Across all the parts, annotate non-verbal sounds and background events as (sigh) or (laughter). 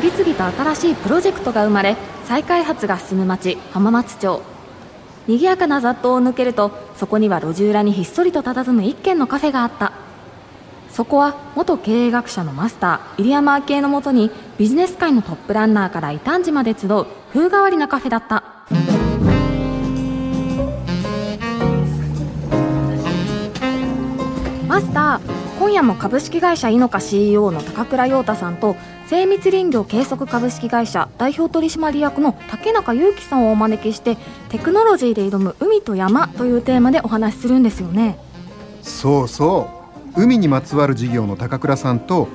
次々と新しいプロジェクトが生まれ再開発が進む町浜松町。賑やかな雑踏を抜けるとそこには路地裏にひっそりと佇む一軒のカフェがあった。そこは元経営学者のマスター入山明恵のもとにビジネス界のトップランナーから異端児まで集う風変わりなカフェだった。マスター今夜も株式会社イノカ CEO の高倉陽太さんと精密林業計測株式会社代表取締役の竹中裕樹さんをお招きしてテクノロジーで挑む海と山というテーマでお話しするんですよね。そうそう。海にまつわる事業の高倉さんと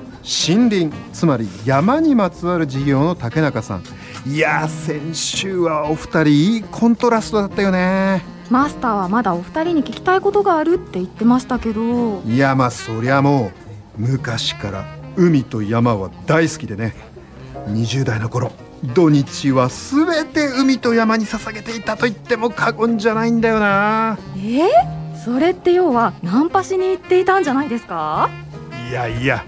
森林つまり山にまつわる事業の竹中さん。いや先週はお二人いいコントラストだったよね。マスターはまだお二人に聞きたいことがあるって言ってましたけど。いやまあそりゃもう昔から海と山は大好きでね。20代の頃土日は全て海と山に捧げていたと言っても過言じゃないんだよな。え？ー、それって要はナンパしに行っていたんじゃないですか？いやいや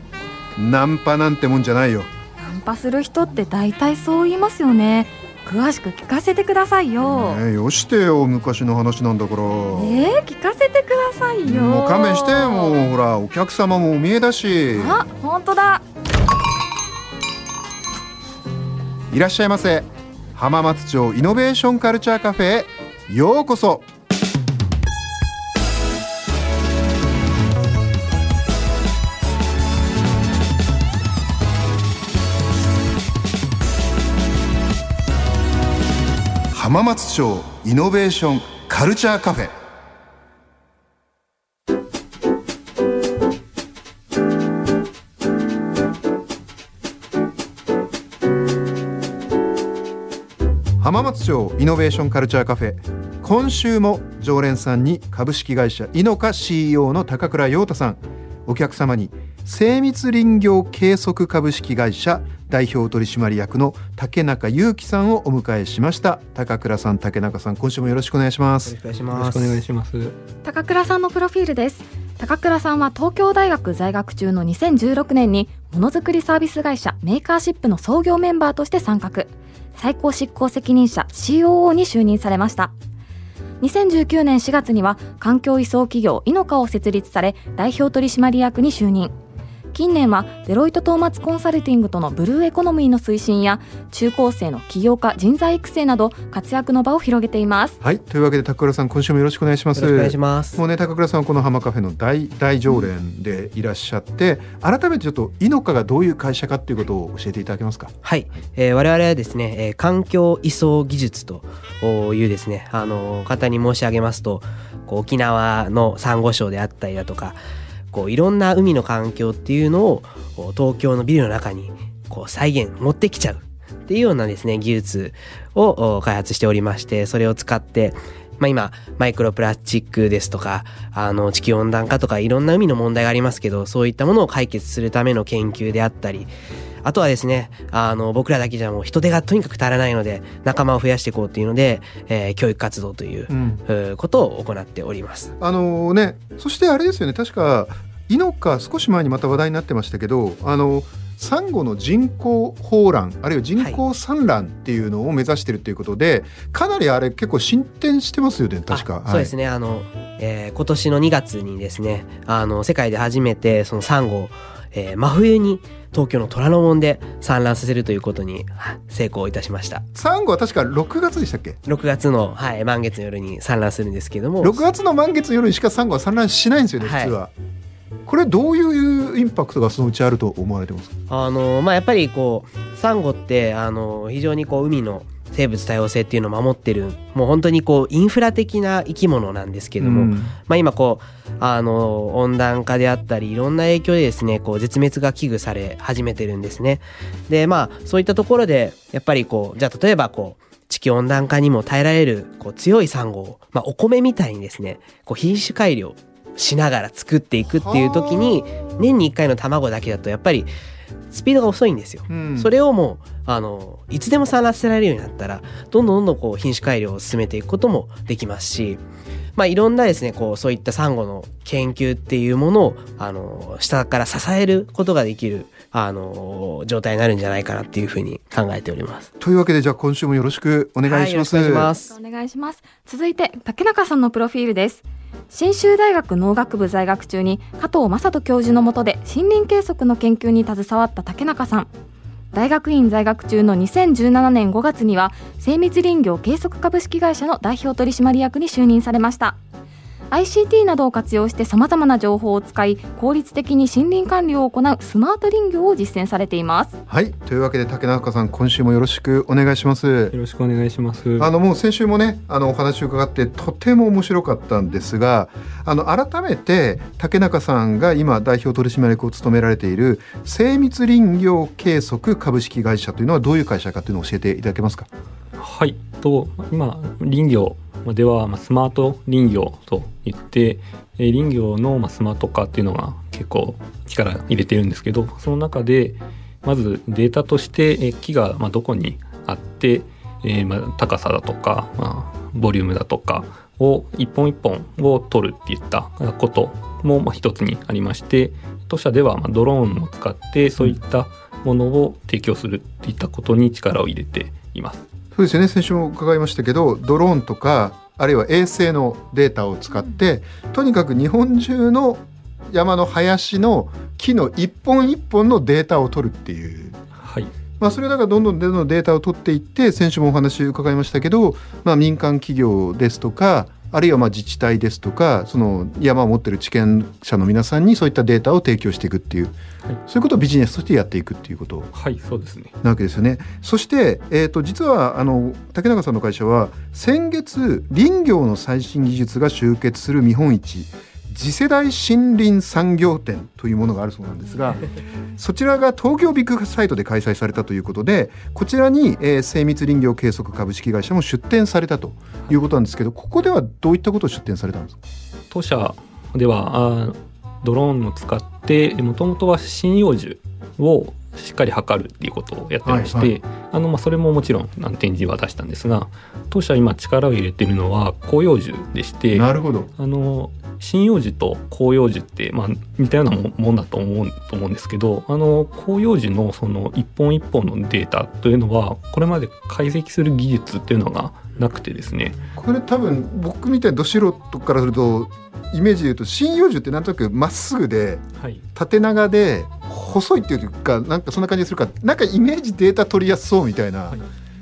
ナンパなんてもんじゃないよ。ナンパする人って大体そう言いますよね詳しく聞かせてくださいよ、ね、よしてよ昔の話なんだから。えー、聞かせてくださいよ。もう勘弁してもうほらお客様もお見えだし。あ本当だ。いらっしゃいませ。浜松町イノベーションカルチャーカフェへようこそ浜松町イノベーションカルチャーカフェ。浜松町イノベーションカルチャーカフェ。今週も常連さんに株式会社イノカ CEO の高倉陽太さん。お客様に精密林業計測株式会社代表取締役の竹中裕樹さんをお迎えしました。高倉さん竹中さん今週もよろしくお願いします。よろしくお願いします。高倉さんのプロフィールです。高倉さんは東京大学在学中の2016年にものづくりサービス会社メーカーシップの創業メンバーとして参画。最高執行責任者 COO に就任されました。2019年4月には環境移送企業イノカを設立され代表取締役に就任近年はデロイト・トーマツコンサルティングとのブルーエコノミーの推進や中高生の起業家人材育成など活躍の場を広げています。はい。というわけで高倉さん今週もよろしくお願いします。お願いします。もうね高倉さんはこの浜カフェの大大常連でいらっしゃって、改めてちょっとイノカがどういう会社かっていうことを教えていただけますか？はい、えー、我々はですね、えー、環境移送技術というですねあの簡単に申し上げますとこう沖縄のサンゴ礁であったりだとかこういろんな海の環境っていうのを東京のビルの中にこう再現持ってきちゃうっていうようなですね技術を開発しておりましてそれを使ってまあ今マイクロプラスチックですとかあの地球温暖化とかいろんな海の問題がありますけどそういったものを解決するための研究であったりあとはですね、あの、僕らだけじゃもう人手がとにかく足らないので、仲間を増やしていこうというので、えー、教育活動という、うん、ことを行っております。あのね、そしてあれですよね、確か、イノカ少し前にまた話題になってましたけど、あの、サンゴの人工放卵あるいは人工産卵っていうのを目指してるということで、はい、かなりあれ結構進展してますよね確か、そうですね。あの、えー、今年の2月にですねあの世界で初めてそのサンゴ、えー、真冬に東京の虎ノ門で産卵させるということに成功いたしました。サンゴは確か6月でしたっけ？6月の、はい、満月の夜に産卵するんですけども。6月の満月の夜にしかサンゴは産卵しないんですよね実は、はい、これどういうインパクトがそのうちあると思われてますあのまあやっぱりこうサンゴってあの非常にこう海の生物多様性っていうのを守ってるもう本当にこうインフラ的な生き物なんですけども、うん、まあ今こうあの温暖化であったりいろんな影響でですねこう絶滅が危惧され始めてるんですね。でまあそういったところでやっぱりこうじゃあ例えばこう地球温暖化にも耐えられるこう強いサンゴを、まあ、お米みたいにですねこう品種改良しながら作っていくっていう時に年に1回の卵だけだとやっぱりスピードが遅いんですよ。うんそれをもうあのいつでも産卵せられるようになったらどんどんどんどんこう品種改良を進めていくこともできますし、まあ、いろんなですねこうそういったサンゴの研究っていうものをあの下から支えることができるあの状態になるんじゃないかなっていうふうに考えております。というわけでじゃあ今週もよろしくお願いします。はい、よろしくお願いします。お願いします続いて竹中さんのプロフィールです信州大学農学部在学中に加藤正人教授の下で森林計測の研究に携わった竹中さん大学院在学中の2017年5月には精密林業計測株式会社の代表取締役に就任されました。ICT などを活用してさまざまな情報を使い効率的に森林管理を行うスマート林業を実践されていますはいというわけで竹中さん今週もよろしくお願いしますよ。ろしくお願いします。あのもう先週もねあのお話を伺ってとても面白かったんですがあの改めて竹中さんが今代表取締役を務められている精密林業計測株式会社というのはどういう会社かというのを教えていただけますか？はい。と今林業ではまあスマート林業といって、え林業のまスマート化っていうのが結構力入れてるんですけど、その中でまずデータとしてえ木がまどこにあって、えーま高さだとか、まあ、ボリュームだとかを一本一本を取るっていったこともまあ一つにありまして当社ではまドローンを使ってそういったものを提供するっていったことに力を入れています。そうですよね。先週も伺いましたけどドローンとかあるいは衛星のデータを使ってとにかく日本中の山の林の木の一本一本のデータを取るっていう。はい、まあ、それだからどんどんどんどんデータを取っていって先週もお話伺いましたけど、まあ、民間企業ですとかあるいはまあ自治体ですとかその山を持ってる地権者の皆さんにそういったデータを提供していくっていう、はいそういうことをビジネスとしてやっていくっていうことはい、そうですね。なわけですよね。そして、えー、と実はあの竹中さんの会社は先月林業の最新技術が集結する見本市次世代森林産業展というものがあるそうなんですがそちらが東京ビッグサイトで開催されたということでこちらに、えー精密林業計測株式会社も出展されたということなんですけどここではどういったことを出展されたんですか？当社ではあドローンを使ってもともとは針葉樹をしっかり測るっていうことをやってまして、はいはあのまあ、それももちろん展示は出したんですが当社今力を入れてるのは広葉樹でしてなるほど。あの針葉樹と広葉樹って、まあ、似たようなももんだと思うと思うんですけどあの広葉樹のその一本一本のデータというのはこれまで解析する技術っていうのがなくてですね。これ多分僕みたいなど素人からするとイメージで言うと針葉樹ってなんとなくまっすぐではい。縦長で細いっていうかなんかそんな感じするからなんかイメージデータ取りやすそうみたいな、はい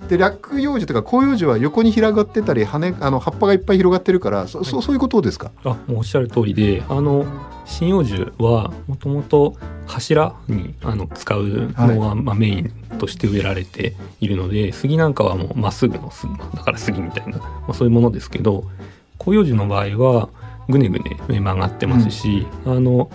で落葉樹とか広葉樹は横に広がってたり羽あの葉っぱがいっぱい広がってるからそ,、そそういうことですか？あもうおっしゃる通りであの針葉樹はもともと柱にあの使うのが、まあ、メインとして植えられているので杉なんかはもうまっすぐの杉だから杉みたいな、まあ、そういうものですけど広葉樹の場合はぐねぐね曲がってますし、あの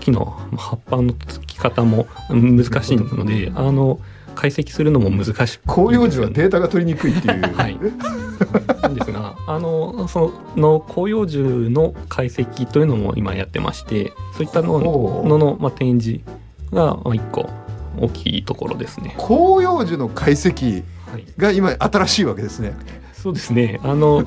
木の葉っぱのつき方もうん難しいのであの解析するのも難しく広葉樹はデータが取りにくいっていう、(laughs) はい。なんですがあのその広葉樹の解析というのも今やってましてそういったののの、まあ、展示がまあ一個大きいところですね。広葉樹の解析はい、が今新しいわけですね。そうですね。あの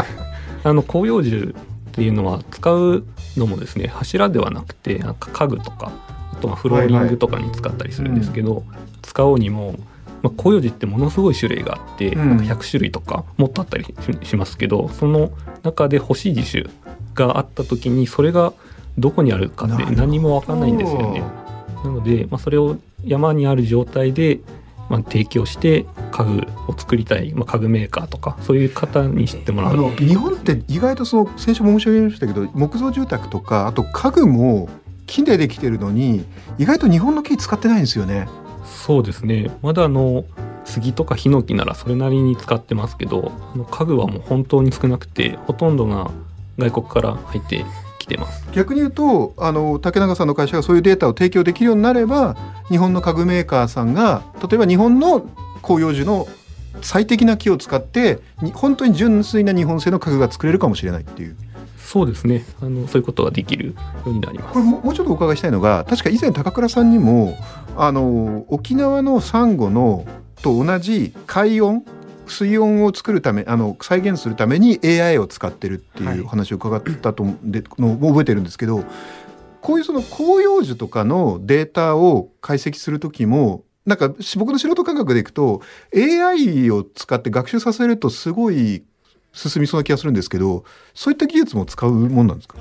(laughs) あの広葉樹っていうのは使うのもですね柱ではなくてなんか家具とかあとはフローリングとかに使ったりするんですけど、使おうにも、まあ、広葉樹ってものすごい種類があって、うんなんか100種類とかもっとあったりししますけどその中で欲しい樹種があった時にそれがどこにあるかって何も分かんないんですよね。なので、まあ、それを山にある状態で、まあ、提供して家具を作りたい、まあ、家具メーカーとかそういう方に知ってもらうあの日本って意外とその先週も申し上げましたけど木造住宅とかあと家具も木でできてるのに意外と日本の木使ってないんですよね。そうですねまだあの杉とかヒノキならそれなりに使ってますけどあの家具はもう本当に少なくてほとんどが外国から入ってきてます。逆に言うとあの竹中さんの会社がそういうデータを提供できるようになれば日本の家具メーカーさんが例えば日本の広葉樹の最適な木を使って本当に純粋な日本製の家具が作れるかもしれないっていうそうですね。あのそういうことができるようになります。これももうちょっとお伺いしたいのが確か以前高倉さんにもあの沖縄のサンゴのと同じ海温水温を作るためあの再現するために AI を使ってるっていう話を伺ったと、でのを覚えてるんですけどこういうその広葉樹とかのデータを解析する時もなんかし僕の素人感覚でいくと AI を使って学習させるとすごい進みそうな気がするんですけどそういった技術も使うもんなんですか？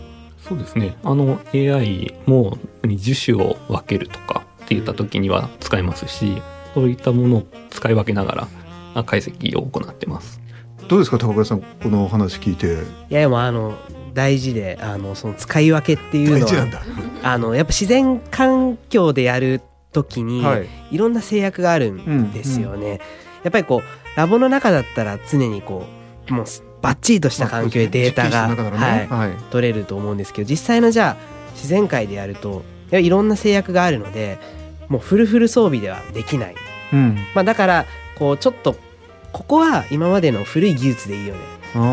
そうですね。あの AI も樹種を分けるとかって言った時には使えますしそういったものを使い分けながらあ解析を行ってます。どうですか高倉さんこの話聞いて？いやでもあの大事であのその使い分けっていうのは大事なんだ。あのやっぱ自然環境でやる時に、はい。い、ろんな制約があるんですよね。やっぱりこうラボの中だったら常にこうもうバッチリとした環境でデータが、はい、はい。取れると思うんですけど実際のじゃあ自然界でやるといろんな制約があるのでもうフルフル装備ではできない。うん。まあ、だからこうちょっとここは今までの古い技術でいいよね。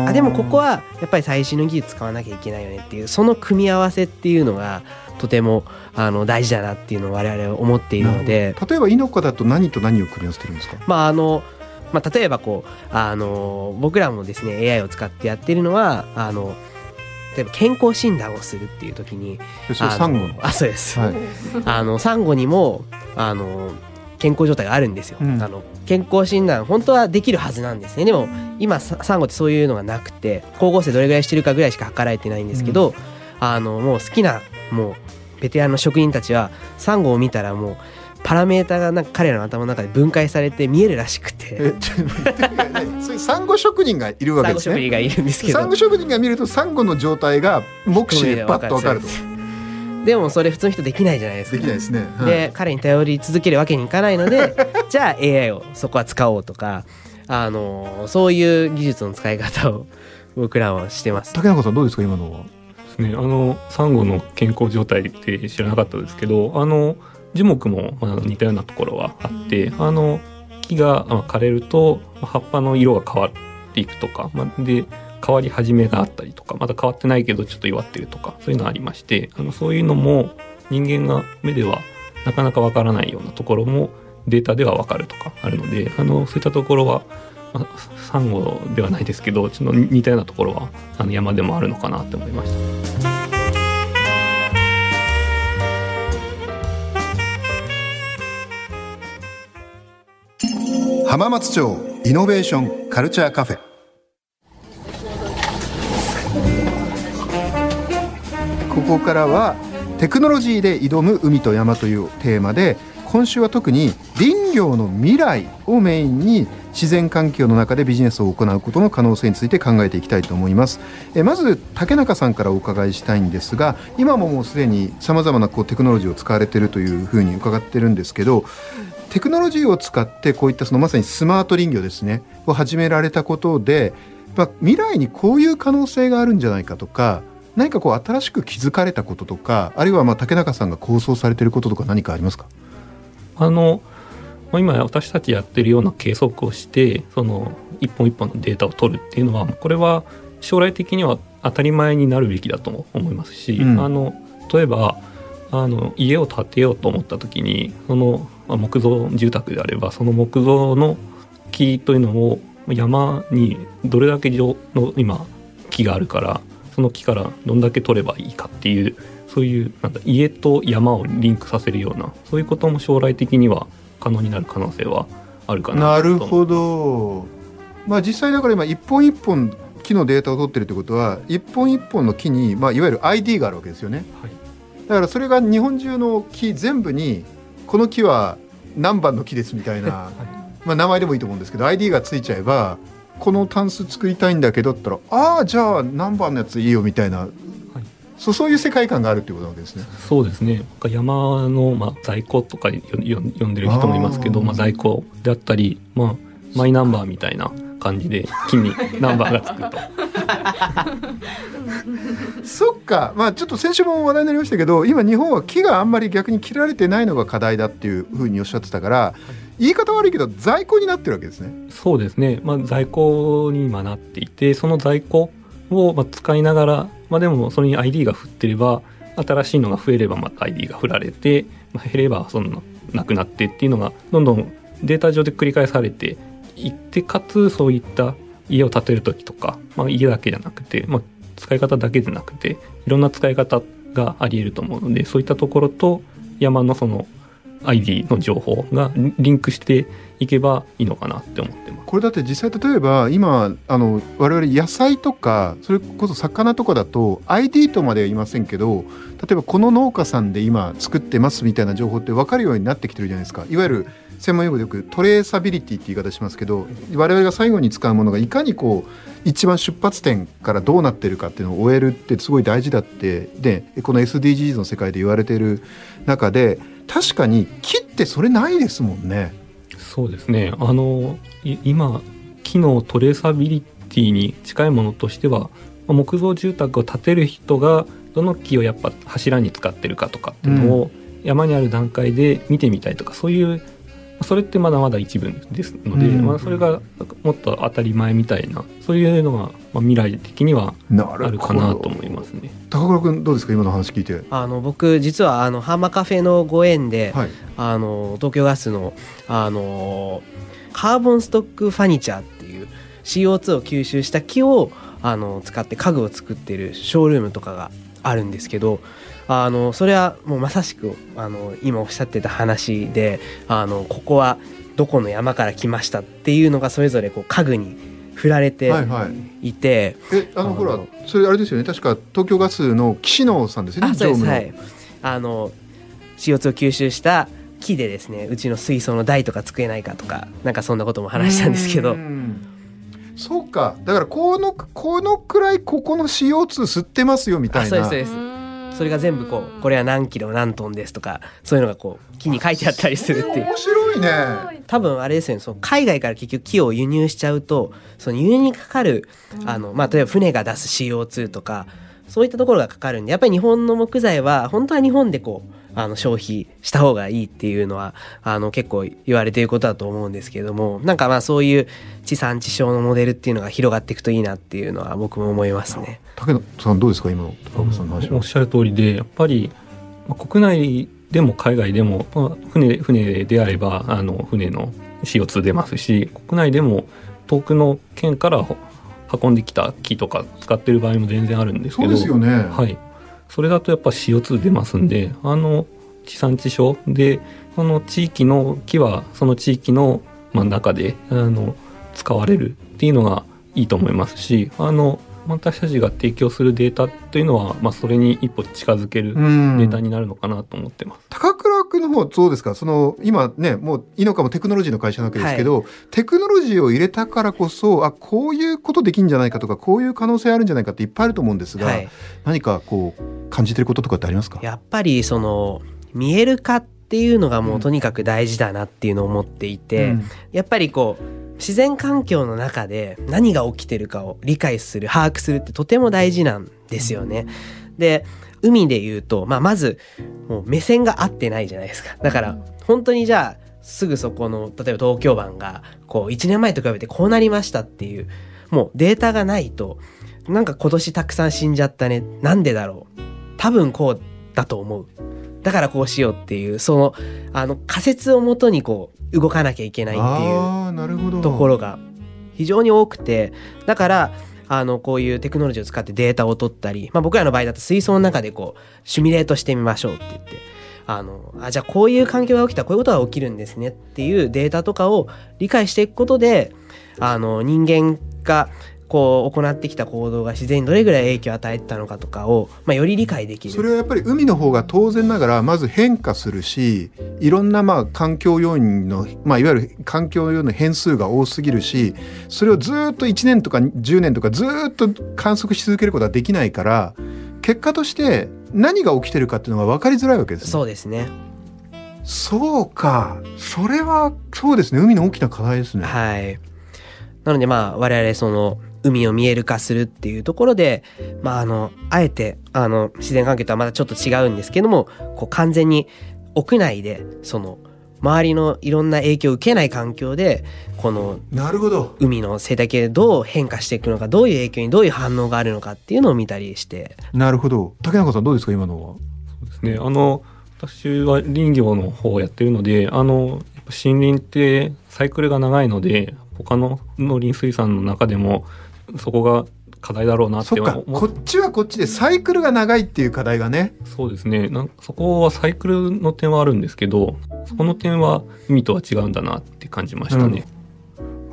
あでもここはやっぱり最新の技術使わなきゃいけないよねっていうその組み合わせっていうのがとてもあの大事だなっていうのを我々は思っているので。例えばイノカだと何と何を組み合わせてるんですか？まああのまあ、例えばこうあの僕らもですね AI を使ってやってるのはあの例えば健康診断をするっていう時にサンゴの？あそうです、はい。(laughs) あのサンゴにもあの健康状態があるんですよ、うん。あの健康診断本当はできるはずなんですね。でも今ササンゴってそういうのがなくて光合成どれぐらいしてるかぐらいしか測られてないんですけど、あのもう好きなもうベテランの職人たちはサンゴを見たらもうパラメータがなんか彼らの頭の中で分解されて見えるらしくて。そうい。うサンゴ職人がいるわサけですね。ンゴ職人がいるんですけど。サンゴ職人が見るとサンゴの状態が目視でパッとわかると。でもそれ普通の人できないじゃないですか。できないですね、はい。で彼に頼り続けるわけにいかないので (laughs) じゃあ AI をそこは使おうとかあのそういう技術の使い方を僕らはしてます。竹中さんどうですか今のは？ですね。あのサンゴの健康状態って知らなかったですけどあの樹木も似たようなところはあってあの木が枯れると葉っぱの色が変わっていくとか、ま、で変わり始めがあったりとかまだ変わってないけどちょっと弱ってるとかそういうのありましてあのそういうのも人間が目ではなかなかわからないようなところもデータではわかるとかあるのであのそういったところは、まあ、サンゴではないですけどちょっと似たようなところはあの山でもあるのかなって思いました。浜松町イノベーションカルチャーカフェ。ここからはテクノロジーで挑む海と山というテーマで今週は特に林業の未来をメインに自然環境の中でビジネスを行うことの可能性について考えていきたいと思います。えまず竹中さんからお伺いしたいんですが今ももうすでにさまざまなこうテクノロジーを使われているというふうに伺ってるんですけどテクノロジーを使ってこういったそのまさにスマート林業ですねを始められたことで、まあ、未来にこういう可能性があるんじゃないかとか何かこう新しく気づかれたこととかあるいはまあ竹中さんが構想されてることとか何かありますか？あのまあ今私たちやってるような計測をしてその一本一本のデータを取るっていうのはこれは将来的には当たり前になるべきだとも思いますし、うん。あの例えばあの家を建てようと思った時にその、まあ木造住宅であればその木造の木というのを山にどれだけ上の今木があるからその木からどんだけ取ればいいかっていうそういうなんだ家と山をリンクさせるようなそういうことも将来的には可能になる可能性はあるかな。なとるほど。まあ実際だから今一本一本木のデータを取ってるってことは一本一本の木に、まあ、いわゆる ID があるわけですよね。はい。だからそれが日本中の木全部にこの木は何番の木ですみたいな、(laughs) まあ、名前でもいいと思うんですけど ID がついちゃえばこのタンス作りたいんだけどって言ったらああじゃあ何番のやついいよみたいな、そうそういう世界観があるってことなわけですね。そうですね。山の、まあ、在庫とかよよ呼んでる人もいますけどまあ、在庫であったり、まあ、マイナンバーみたいな感じで木にナンバーがつくと。(laughs) そっか。まあちょっと先週も話題になりましたけど今日本は木があんまり逆に切られてないのが課題だっていうふうにおっしゃってたから言い方悪いけど在庫になってるわけですね。そうですね、まあ、在庫に今なっていてその在庫を使いながら、まあ、でもそれに ID が振ってれば新しいのが増えればまた ID が振られて、まあ、減ればそんななくなってっていうのがどんどんデータ上で繰り返されていってかつそういった家を建てる時とか、まあ、家だけじゃなくて、まあ、使い方だけじゃなくていろんな使い方がありえると思うのでそういったところと山のその ID の情報がリンクしていけばいいのかなって思ってます。これだって実際例えば今あの我々野菜とかそれこそ魚とかだと ID とまでは言いませんけど例えばこの農家さんで今作ってますみたいな情報って分かるようになってきてるじゃないですかいわゆる専門用語でよくトレーサビリティって言い方しますけど我々が最後に使うものがいかにこう一番出発点からどうなってるかっていうのを終えるってすごい大事だってでこの SDGs の世界で言われてる中で確かに木ってそれないですもんね。そうですねあの今木のトレーサビリティに近いものとしては木造住宅を建てる人がどの木をやっぱ柱に使ってるかとかっていうのを山にある段階で見てみたいとかそういうそれってまだまだ一部ですので、うん、まあ、それがもっと当たり前みたいなそういうのが、まあ、未来的にはあるかなと思いますね。高倉君どうですか？今の話聞いて。あの僕実はあのハンマカフェのご縁で、はい、あの東京ガスのあのカーボンストックファニチャーっていう CO2 を吸収した木をあの使って家具を作ってるショールームとかがあるんですけどあのそれはもうまさしくあの今おっしゃってた話であのここはどこの山から来ましたっていうのがそれぞれこう家具に振られていて、はい。はい、えあのほらそれあれですよね。確か東京ガスの岸野さんですよね。そうです。はい。あの CO2 を吸収した木でですねうちの水槽の台とか作れないかとかなんかそんなことも話したんですけど。そうか。だからこのこのくらいここの CO2 吸ってますよみたいな。そうですそうです。それが全部こうこれは何キロ何トンですとかそういうのがこう木に書いてあったりするっていう。面白いね。多分あれですよねその海外から結局木を輸入しちゃうとその輸入にかかるあの、まあ、例えば船が出す CO2 とかそういったところがかかるんでやっぱり日本の木材は本当は日本でこうあの消費した方がいいっていうのはあの結構言われていることだと思うんですけれどもなんかまあそういう地産地消のモデルっていうのが広がっていくといいなっていうのは僕も思いますね。武田さんどうですか今の高橋さんの話おっしゃる通りでやっぱり国内でも海外でも、まあ、船船であればあの船の CO2 出ますし国内でも遠くの県から運んできた木とか使ってる場合も全然あるんですけど。そうですよね、はい、それだとやっぱ CO2 出ますんであの地産地消でその地域の木はその地域の真ん中であの使われるっていうのがいいと思いますしあの私たちが提供するデータというのは、まあ、それに一歩近づけるデータになるのかなと思ってます。高倉君の方どうですか？その今ねもういいのかもテクノロジーの会社なわけですけど、はい、テクノロジーを入れたからこそあこういうことできるんじゃないかとかこういう可能性あるんじゃないかっていっぱいあると思うんですが、はい、何かこう感じてることとかってありますか？やっぱりその見える化っていうのがもうとにかく大事だなっていうのを思っていて、うん、やっぱりこう自然環境の中で何が起きてるかを理解する把握するってとても大事なんですよね。で海で言うと、まあ、まずもう目線が合ってないじゃないですか。だから本当にじゃあすぐそこの例えば東京湾がこう1年前と比べてこうなりましたっていうもうデータがないとなんか今年たくさん死んじゃったねなんでだろう多分こうだと思う。だからこうしようっていうそのあの仮説をもとにこう動かなきゃいけないっていうところが非常に多くてだからあのこういうテクノロジーを使ってデータを取ったり、まあ、僕らの場合だと水槽の中でこうシミュレートしてみましょうって言ってあのあじゃあこういう環境が起きたらこういうことが起きるんですねっていうデータとかを理解していくことであの人間がこう行ってきた行動が自然にどれぐらい影響を与えてたのかとかを、まあ、より理解できる。それはやっぱり海の方が当然ながらまず変化するしいろんなまあ環境要因の、まあ、いわゆる環境要因の変数が多すぎるしそれをずっと1年とか10年とかずっと観測し続けることはできないから結果として何が起きてるかっていうのが分かりづらいわけです、ね、そうですね。そうか。それはそうですね。海の大きな課題ですね。はい。なのでまあ我々その海を見える化するっていうところで、まあ、あの、あえて、あの、自然環境とはまたちょっと違うんですけども、こう完全に屋内で、その、周りのいろんな影響を受けない環境でこのなるほど。海の生態系でどう変化していくのかどういう影響にどういう反応があるのかっていうのを見たりして。なるほど。竹中さんどうですか今のは？そうですね。あの私は林業の方をやってるのであのやっぱ森林ってサイクルが長いので他の農林水産の中でもそこが課題だろうなってそっか。思こっちはこっちでサイクルが長いっていう課題がね。そうですね。なんそこはサイクルの点はあるんですけどそこの点は海とは違うんだなって感じましたね。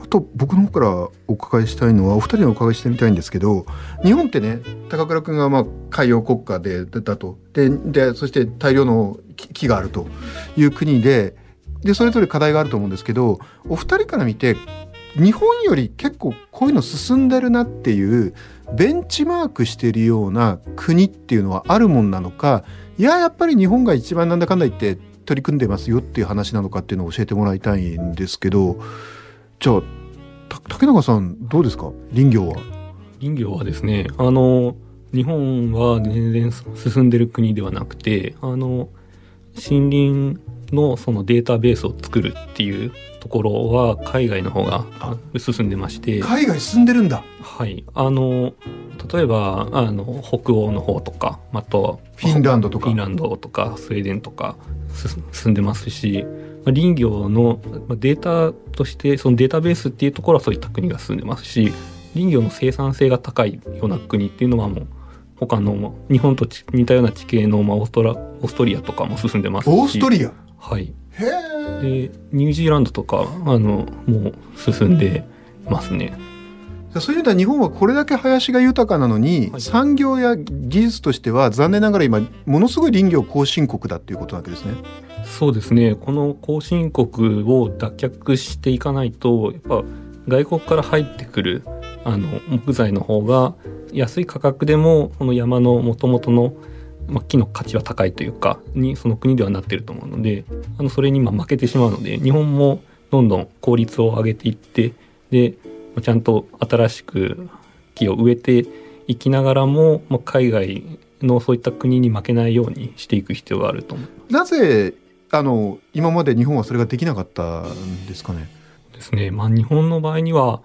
あと僕の方からお伺いしたいのはお二人にお伺いしてみたいんですけど日本ってね高倉君がまあ海洋国家でだと。ででそして大量の木木があるという国ででそれぞれ課題があると思うんですけどお二人から見て日本より結構こういうの進んでるなっていうベンチマークしてるような国っていうのはあるもんなのかいややっぱり日本が一番なんだかんだ言って取り組んでますよっていう話なのかっていうのを教えてもらいたいんですけどじゃあ竹中さんどうですか？林業は？林業はですねあの日本は全然進んでる国ではなくてあの森林のそのデータベースを作るっていうところは海外の方が進んでまして。海外進んでるんだ。はい。あの例えばあの北欧の方とかあとはフィンランドとか。フィンランドとかスウェーデンとかす進んでますしまあ林業のまあデータとしてそのデータベースっていうところはそういった国が進んでますし林業の生産性が高いような国っていうのはもう他のまあ日本とち似たような地形のまあオーストラオーストリアとかも進んでますし。オーストリア？はい。へえでニュージーランドとかあのもう進んでますね。そういう意味では日本はこれだけ林が豊かなのに、はい産業や技術としては残念ながら今ものすごい林業後進国だっていうことなわけですね。そうですねこの後進国を脱却していかないとやっぱ外国から入ってくるあの木材の方が安い価格でもこの山の元々の、まあ、木の価値は高いというかにその国ではなってると思うのであのそれにまあ負けてしまうので日本もどんどん効率を上げていってでまあちゃんと新しく木を植えていきながらも、まあ、海外のそういった国に負けないようにしていく必要があると思うなぜあの今まで日本はそれができなかったんですかね？ですね。まあ日本の場合には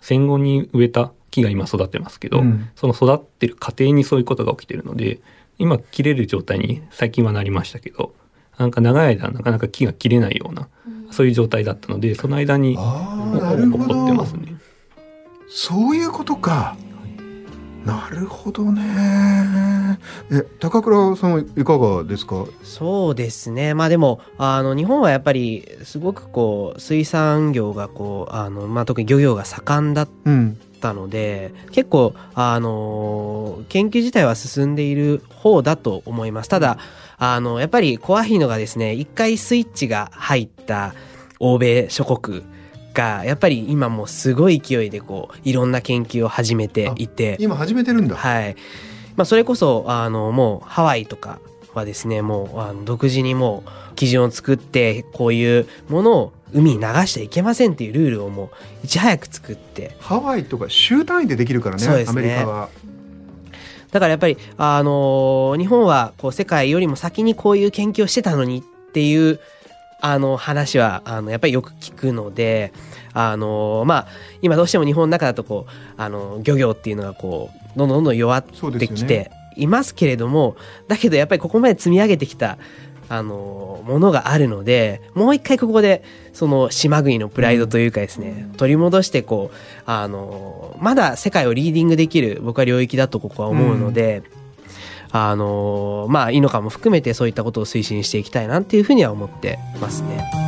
戦後に植えた木が今育ってますけど、うんその育ってる過程にそういうことが起きてるので今切れる状態に最近はなりましたけどなんか長い間なかなか木が切れないようなそういう状態だったのでその間にあ起こってますね。そういうことか。なるほどね。え高倉さんはいかがですか？そうですねまあでもあの日本はやっぱりすごくこう水産業がこうあの、まあ、特に漁業が盛んだっうん。たので結構あの研究自体は進んでいる方だと思いますただあのやっぱり怖いのがですね一回スイッチが入った欧米諸国がやっぱり今もうすごい勢いでこういろんな研究を始めていて今始めてるんだ。はい。まあ、それこそ、あの、もう、ハワイとかはですね、もう、あの独自にもう、基準を作って、こういうものを海に流しちゃいけませんっていうルールをもう、いち早く作って、ハワイとか州単位でできるからね。そうですねアメリカは。だからやっぱり、あの日本は、こう、世界よりも先にこういう研究をしてたのにっていう、あの、話は、あの、やっぱりよく聞くので、あのまあ、今どうしても日本の中だとこう、あの、漁業っていうのがこう、どんどんどんどん弱ってきていますけれども、だけどやっぱりここまで積み上げてきたあのものがあるのでもう一回ここでその島国のプライドというかですね、取り戻してこうあのまだ世界をリーディングできる僕は領域だとここは思うので、あのまあイノカも含めてそういったことを推進していきたいなっていうふうには思ってますね。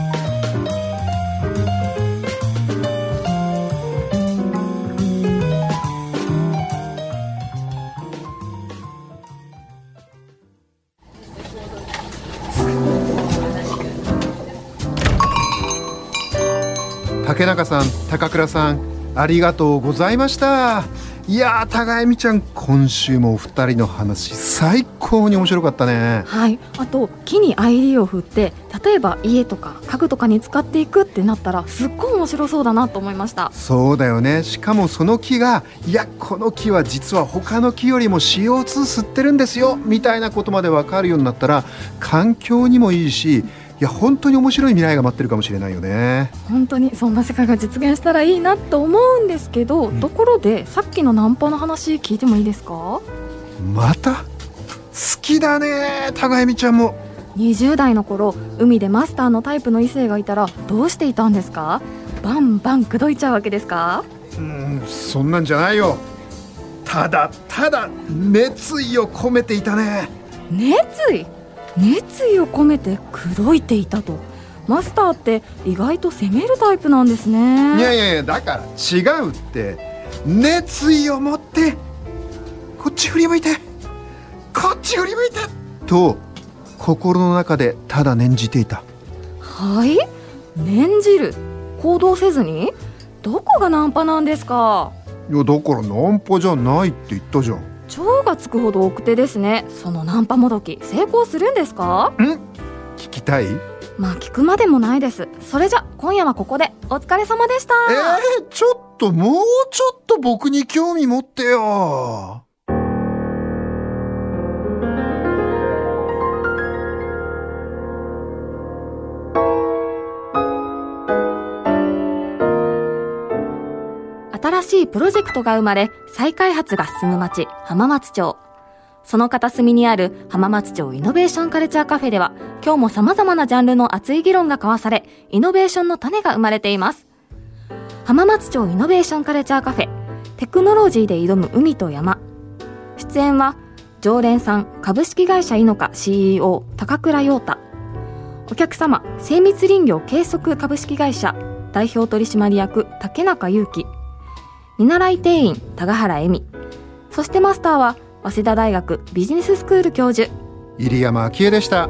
竹中さん高倉さんありがとうございましたいやー高恵美ちゃん今週もお二人の話最高に面白かったね。はい、あと木に ID を振って例えば家とか家具とかに使っていくってなったらすっごい面白そうだなと思いました。そうだよね。しかもその木がいやこの木は実は他の木よりも CO2 吸ってるんですよみたいなことまで分かるようになったら環境にもいいしいや本当に面白い未来が待ってるかもしれないよね。本当にそんな世界が実現したらいいなと思うんですけど、ん。ところでさっきのナンパの話聞いてもいいですか？また？好きだね高恵美ちゃんも。20代の頃海でマスターのタイプの異性がいたらどうしていたんですか？バンバン口説いちゃうわけですか？うんそんなんじゃないよ。ただただ熱意を込めていたね。熱意？熱意を込めて口説いていたと。マスターって意外と攻めるタイプなんですね。いやいやいやだから違うって熱意を持ってこっち振り向いてこっち振り向いてと心の中でただ念じていた。はい？念じる？行動せずに？どこがナンパなんですか？いやだからナンパじゃないって言ったじゃん超がつくほど奥手ですねそのナンパもどき成功するんですか？聞きたい？まあ聞くまでもないです。それじゃ今夜はここでお疲れ様でした。えー、ちょっともうちょっと僕に興味持ってよいプロジェクトが生まれ再開発が進む町浜松町。その片隅にある浜松町イノベーションカルチャーカフェでは今日も様々なジャンルの熱い議論が交わされイノベーションの種が生まれています。浜松町イノベーションカルチャーカフェテクノロジーで挑む海と山。出演は常連さん株式会社イノカ CEO 高倉陽太。お客様精密林業計測株式会社代表取締役竹中裕樹。見習い店員高原恵美。そしてマスターは早稲田大学ビジネススクール教授。入山昭恵でした。